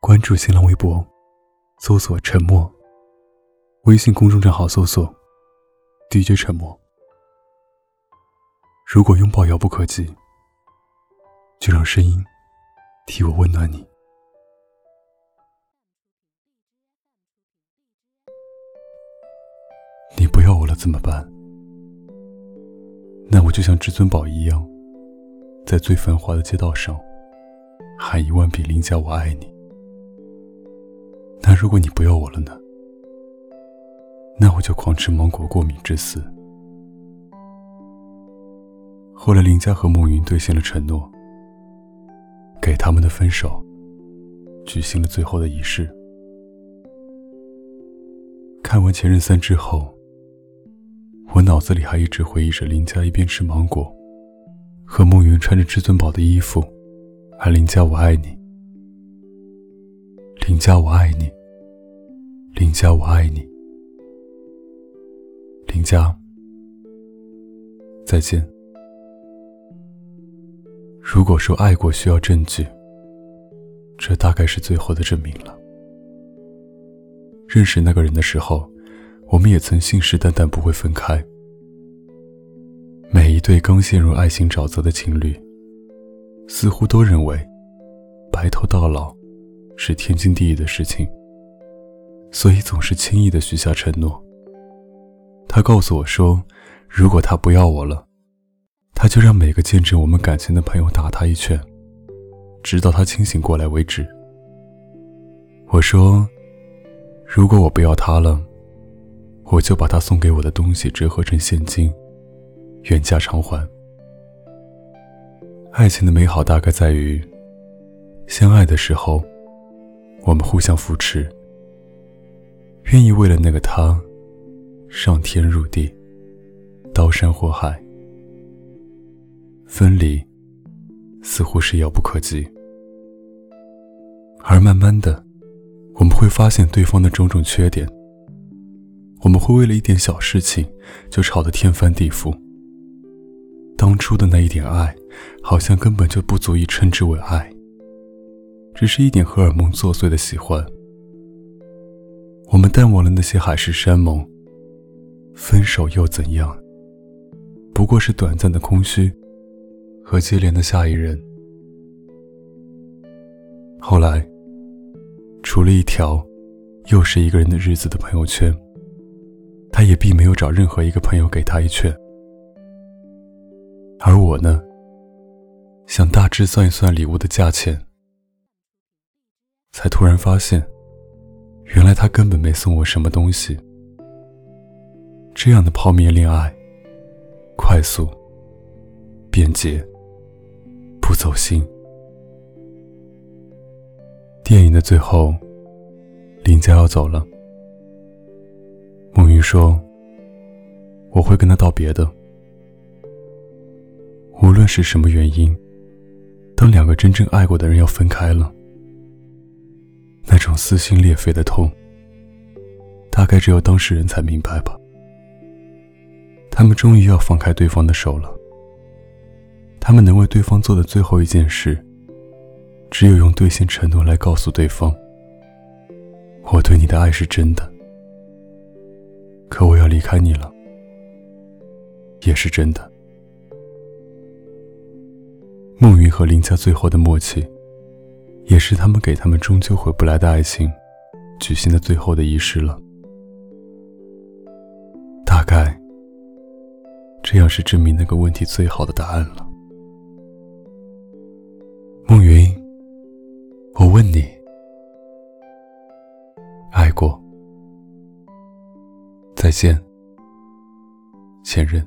关注新浪微博，搜索“沉默”。微信公众账号搜索 “DJ 沉默”。如果拥抱遥不可及，就让声音替我温暖你。你不要我了怎么办？那我就像至尊宝一样，在最繁华的街道上喊一万遍“林家我爱你”。如果你不要我了呢？那我就狂吃芒果过敏致死。后来林佳和孟云兑现了承诺，给他们的分手举行了最后的仪式。看完《前任三》之后，我脑子里还一直回忆着林佳一边吃芒果，和孟云穿着至尊宝的衣服，喊“林佳我爱你”。林佳，我爱你。林佳，我爱你。林佳，再见。如果说爱过需要证据，这大概是最后的证明了。认识那个人的时候，我们也曾信誓旦旦不会分开。每一对刚陷入爱情沼泽的情侣，似乎都认为白头到老。是天经地义的事情，所以总是轻易的许下承诺。他告诉我说，如果他不要我了，他就让每个见证我们感情的朋友打他一拳，直到他清醒过来为止。我说，如果我不要他了，我就把他送给我的东西折合成现金，原价偿还。爱情的美好大概在于，相爱的时候。我们互相扶持，愿意为了那个他，上天入地，刀山火海。分离似乎是遥不可及，而慢慢的，我们会发现对方的种种缺点。我们会为了一点小事情就吵得天翻地覆。当初的那一点爱，好像根本就不足以称之为爱。只是一点荷尔蒙作祟的喜欢，我们淡忘了那些海誓山盟。分手又怎样？不过是短暂的空虚和接连的下一任。后来，除了一条又是一个人的日子的朋友圈，他也并没有找任何一个朋友给他一拳。而我呢，想大致算一算礼物的价钱。才突然发现，原来他根本没送我什么东西。这样的泡面恋爱，快速、便捷、不走心。电影的最后，林佳要走了。梦云说：“我会跟他道别的。无论是什么原因，当两个真正爱过的人要分开了。”那种撕心裂肺的痛，大概只有当事人才明白吧。他们终于要放开对方的手了。他们能为对方做的最后一件事，只有用兑现承诺来告诉对方：“我对你的爱是真的，可我要离开你了，也是真的。”孟云和林家最后的默契。也是他们给他们终究回不来的爱情举行的最后的仪式了。大概，这样是证明那个问题最好的答案了。梦云，我问你，爱过？再见，前任。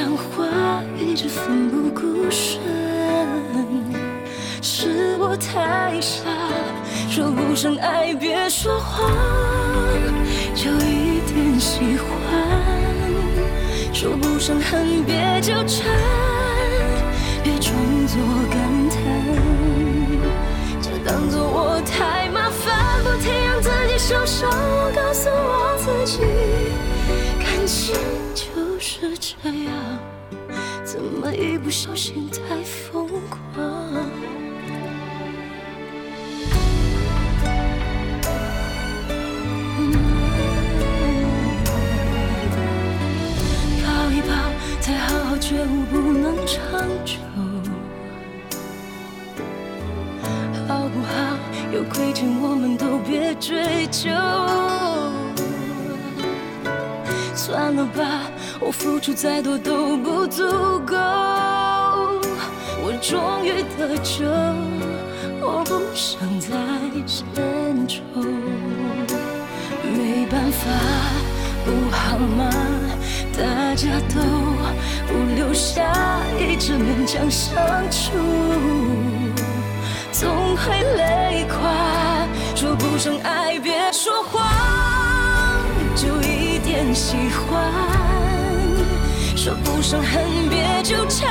像话，一直奋不顾身，是我太傻，说不上爱别说谎，就一点喜欢。说不上恨，别纠缠，别装作感叹，就当作我太麻烦，不停让自己受伤。我告诉我太疯狂？抱一抱，再好好觉悟不能长久，好不好？有亏欠我们都别追究。算了吧，我付出再多都不足够。终于得救，我不想再献丑。没办法，不好吗？大家都不留下，一直勉强相处，总会累垮。说不上爱，别说谎，就一点喜欢；说不上恨，别纠缠，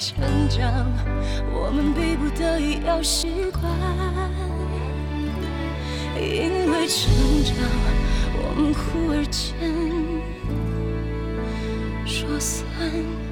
成长，我们逼不得已要习惯。因为成长，我们忽而间说散就散。